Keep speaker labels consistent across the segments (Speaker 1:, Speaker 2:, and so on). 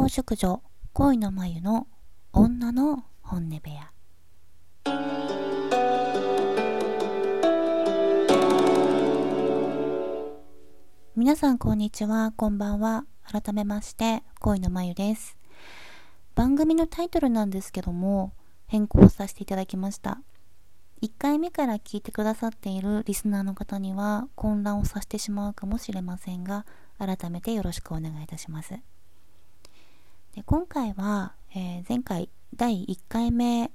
Speaker 1: 康淑女恋の眉の女の本音部屋。皆さんこんにちはこんばんは。改めまして恋の眉です。番組のタイトルなんですけども変更させていただきました。1回目から聞いてくださっているリスナーの方には混乱をさせてしまうかもしれませんが改めてよろしくお願いいたします。で今回は、えー、前回第1回目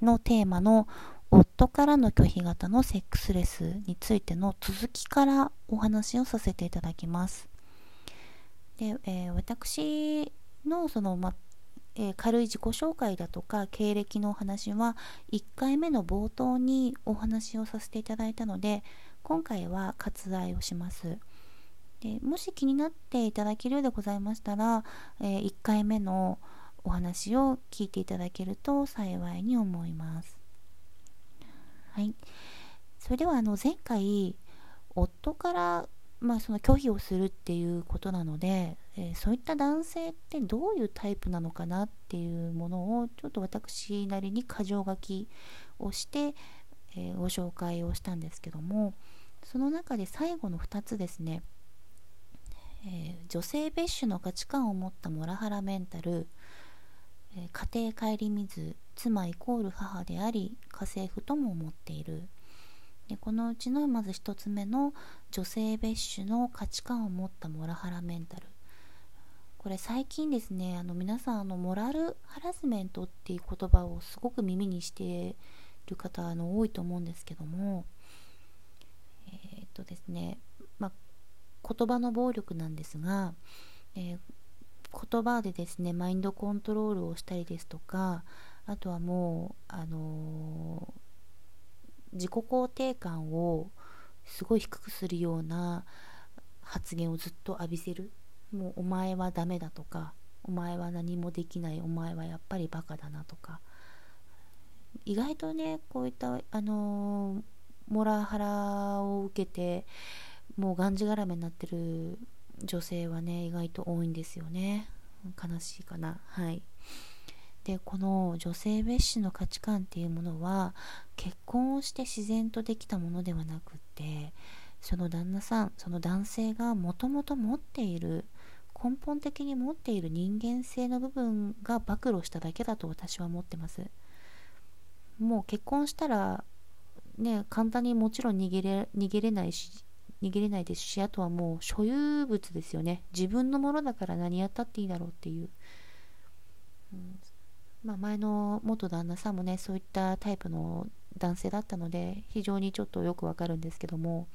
Speaker 1: のテーマの夫からの拒否型のセックスレスについての続きからお話をさせていただきます。で、えー、私のその、まえー、軽い自己紹介だとか経歴のお話は1回目の冒頭にお話をさせていただいたので今回は割愛をします。でもし気になっていただけるようでございましたら、えー、1回目のお話を聞いていただけると幸いに思います。はい。それではあの前回夫からまあ、その拒否をするっていうことなので、えー、そういった男性ってどういうタイプなのかなっていうものをちょっと私なりに箇条書きをして、えー、ご紹介をしたんですけどもその中で最後の2つですねえー、女性蔑視の価値観を持ったモラハラメンタル、えー、家庭顧みず妻イコール母であり家政婦とも思っている。でこのうちのまず1つ目の女性蔑視の価値観を持ったモラハラメンタル。これ最近ですねあの皆さんあのモラルハラスメントっていう言葉をすごく耳にしている方あの多いと思うんですけどもえー、っとですね言葉の暴力なんですが、えー、言葉でですねマインドコントロールをしたりですとかあとはもうあのー、自己肯定感をすごい低くするような発言をずっと浴びせる。もうお前はダメだとかお前は何もできないお前はやっぱりバカだなとか。意外とねこういったあのー、モラハラを受けてもうがんじがらめになってる女性はね意外と多いんですよね。悲しいかな。はい。でこの女性蔑視の価値観っていうものは結婚をして自然とできたものではなくってその旦那さんその男性がもともと持っている根本的に持っている人間性の部分が暴露しただけだと私は思ってます。もう結婚したらね簡単にもちろん逃げれ逃げれないし逃げれないですしあとはもう所有物ですよね。自分のものだから何やったっていいだろうっていう、うん、まあ、前の元旦那さんもねそういったタイプの男性だったので非常にちょっとよくわかるんですけども。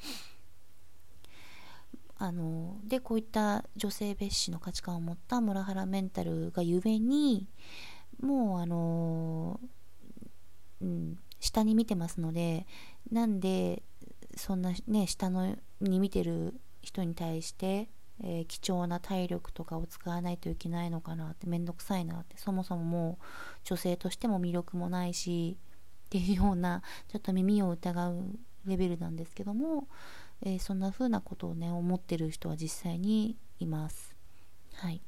Speaker 1: あのでこういった女性蔑視の価値観を持ったモラハラメンタルがゆえにもうあの、うん、下に見てますのでなんでそんなね下のに見てる人に対して、えー、貴重な体力とかを使わないといけないのかなって面倒くさいなって。そもそももう女性としても魅力もないしっていうようなちょっと耳を疑うレベルなんですけども、えー、そんな風なことをね思ってる人は実際にいます。はい、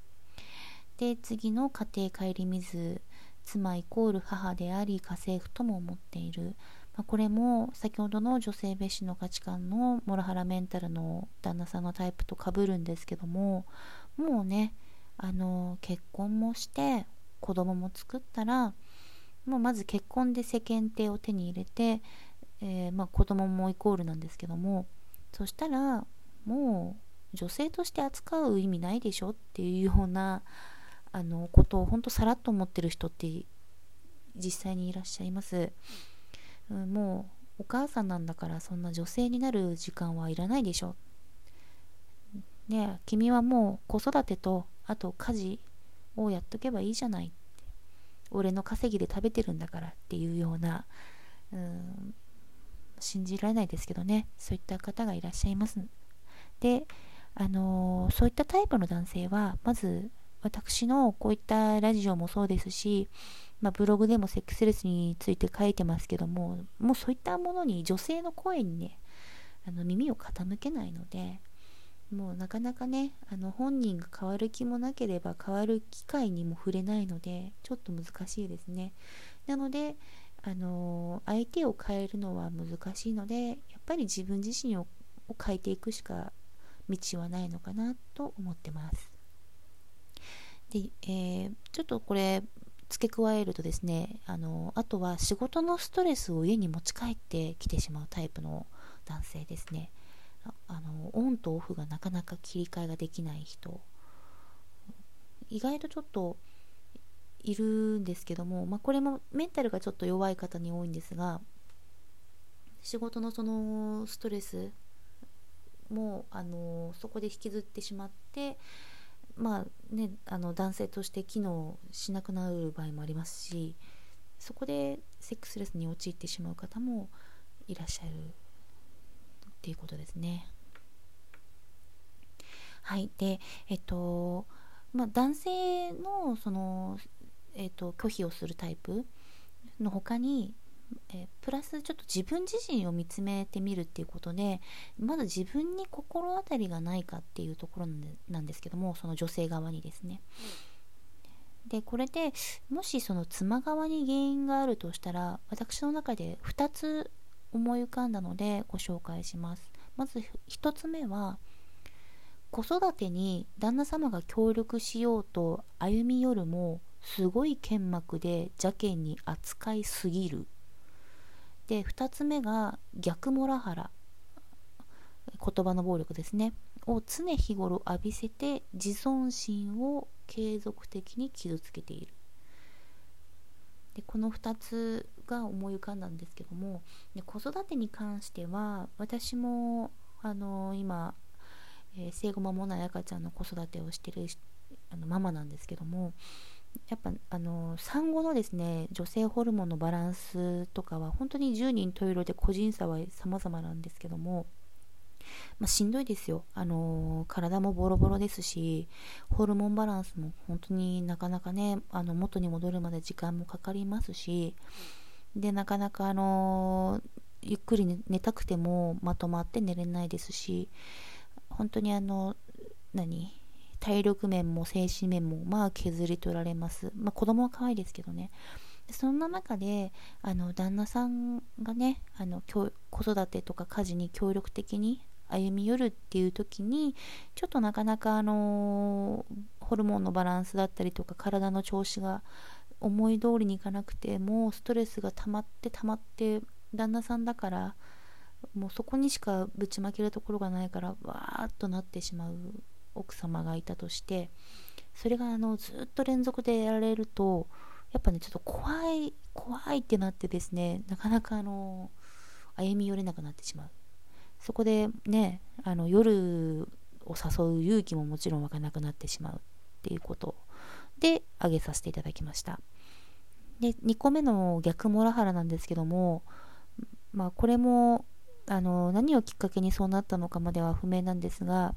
Speaker 1: で次の家庭顧みず妻イコール母であり家政婦とも思っている。まあ、これも先ほどの女性蔑視の価値観のモラハラメンタルの旦那さんのタイプとかぶるんですけどももうねあの結婚もして子供も作ったらもうまず結婚で世間体を手に入れて、えー、まあ、子供もイコールなんですけどもそしたらもう女性として扱う意味ないでしょっていうようなあのことを本当さらっと思ってる人って実際にいらっしゃいます。うん、もうお母さんなんだからそんな女性になる時間はいらないでしょ。ね君はもう子育てとあと家事をやっとけばいいじゃない俺の稼ぎで食べてるんだからっていうような、うん、信じられないですけどね。そういった方がいらっしゃいます。であのー、そういったタイプの男性はまず私のこういったラジオもそうですしまあ、ブログでもセックスレスについて書いてますけどももうそういったものに女性の声にねあの耳を傾けないのでもうなかなかねあの本人が変わる気もなければ変わる機会にも触れないのでちょっと難しいですね。なのであの相手を変えるのは難しいのでやっぱり自分自身を変えていくしか道はないのかなと思ってます。で、えー、ちょっとこれ付け加えるとですねあのあとは仕事のストレスを家に持ち帰ってきてしまうタイプの男性ですね。あのオンとオフがなかなか切り替えができない人。意外とちょっといるんですけども、まあ、これもメンタルがちょっと弱い方に多いんですが仕事のそのストレスもあのそこで引きずってしまってまあねあの男性として機能しなくなる場合もありますしそこでセックスレスに陥ってしまう方もいらっしゃるっていうことですね。はい。で、えっと、まあ、男性の、その、えっと、拒否をするタイプの他に、えプラスちょっと自分自身を見つめてみるっていうことでまだ自分に心当たりがないかっていうところなんですけどもその女性側にですね。でこれでもしその妻側に原因があるとしたら私の中で2つ思い浮かんだのでご紹介しますまず1つ目は子育てに旦那様が協力しようと歩み寄るもすごい剣幕で邪険に扱いすぎるで2つ目が逆モラハラ。言葉の暴力ですね。を常日頃浴びせて自尊心を継続的に傷つけている。でこの2つが思い浮かんだんですけどもで子育てに関しては私もあの今、えー、生後間もない赤ちゃんの子育てをしてるあのママなんですけどもやっぱあの産後のですね女性ホルモンのバランスとかは本当に10人十色で個人差は様々なんですけどもまあ、しんどいですよ。あの、体もボロボロですし、ホルモンバランスも本当になかなかね、あの元に戻るまで時間もかかりますし、で、なかなかあの、ゆっくり寝たくてもまとまって寝れないですし、本当にあの、何？体力面も精神面もまあ削り取られます。まあ子供は可愛いですけどね。そんな中であの旦那さんがねあの子育てとか家事に協力的に歩み寄るっていう時にちょっとなかなかあのホルモンのバランスだったりとか体の調子が思い通りにいかなくてもうストレスが溜まって溜まって旦那さんだからもうそこにしかぶちまけるところがないからわーっとなってしまう奥様がいたとしてそれがあのずっと連続でやられるとやっぱねちょっと怖い怖いってなってですねなかなかあの歩み寄れなくなってしまう。そこでねあの夜を誘う勇気ももちろん湧かなくなってしまうっていうこと。で挙げさせていただきました。で2個目の逆モラハラなんですけどもまあこれもあの何をきっかけにそうなったのかまでは不明なんですが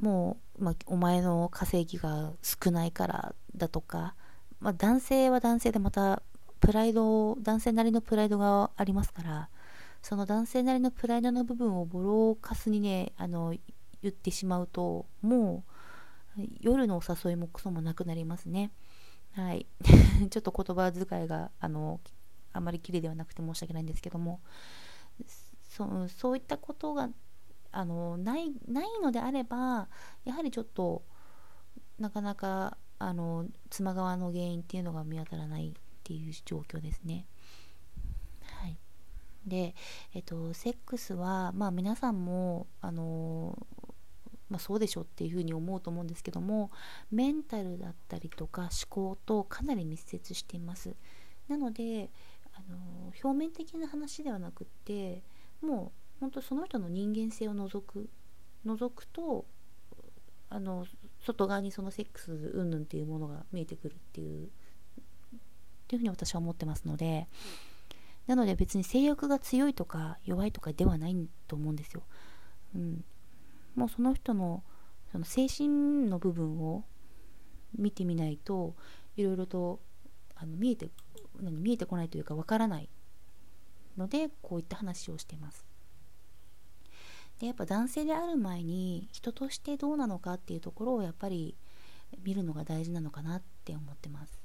Speaker 1: もう、まあ、お前の稼ぎが少ないからだとか、まあ、男性は男性でまたプライド男性なりのプライドがありますからその男性なりのプライドの部分をボロカスにねあの言ってしまうともう夜のお誘いもクソもなくなりますね。はい。ちょっと言葉遣いがあのあまり綺麗ではなくて申し訳ないんですけどもそそういったことがあのないないのであればやはりちょっとなかなかあの妻側の原因っていうのが見当たらないっていう状況ですね。で、えっと、セックスは、まあ、皆さんもあのまあ、そうでしょっていうふうに思うと思うんですけどもメンタルだったりとか思考とかなり密接していますなのであの表面的な話ではなくってもう本当その人の人間性を除く除くとあの外側にそのセックス云々っていうものが見えてくるっていうっていうふうに私は思ってますので、なので別に性欲が強いとか弱いとかではないと思うんですよ。うん、もうその人のその精神の部分を見てみないといろいろとあの見えて何見えてこないというかわからないのでこういった話をしてます。でやっぱ男性である前に人としてどうなのかっていうところをやっぱり見るのが大事なのかなって思ってます。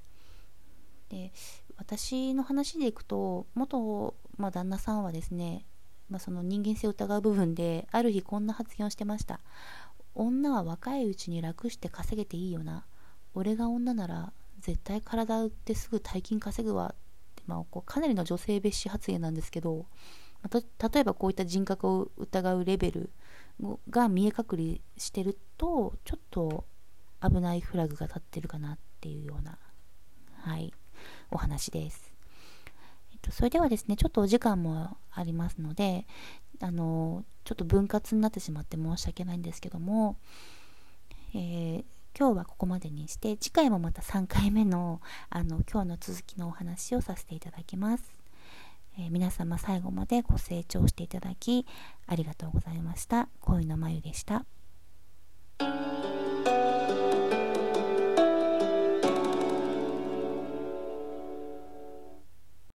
Speaker 1: で私の話でいくと元、まあ、旦那さんはですね、まあ、その人間性を疑う部分である日こんな発言をしてました。女は若いうちに楽して稼げていいよな。俺が女なら絶対体売ってすぐ大金稼ぐわって、まあ、こうかなりの女性蔑視発言なんですけど、例えばこういった人格を疑うレベルが見え隠れしてるとちょっと危ないフラグが立ってるかなっていうようなはいお話です。えっと、それではですね、ちょっとお時間もありますので、あの、ちょっと分割になってしまって申し訳ないんですけども、えー、今日はここまでにして、次回もまた3回目の、あの、今日の続きのお話をさせていただきます。え皆様最後までご清聴していただきありがとうございました。恋のまゆでした。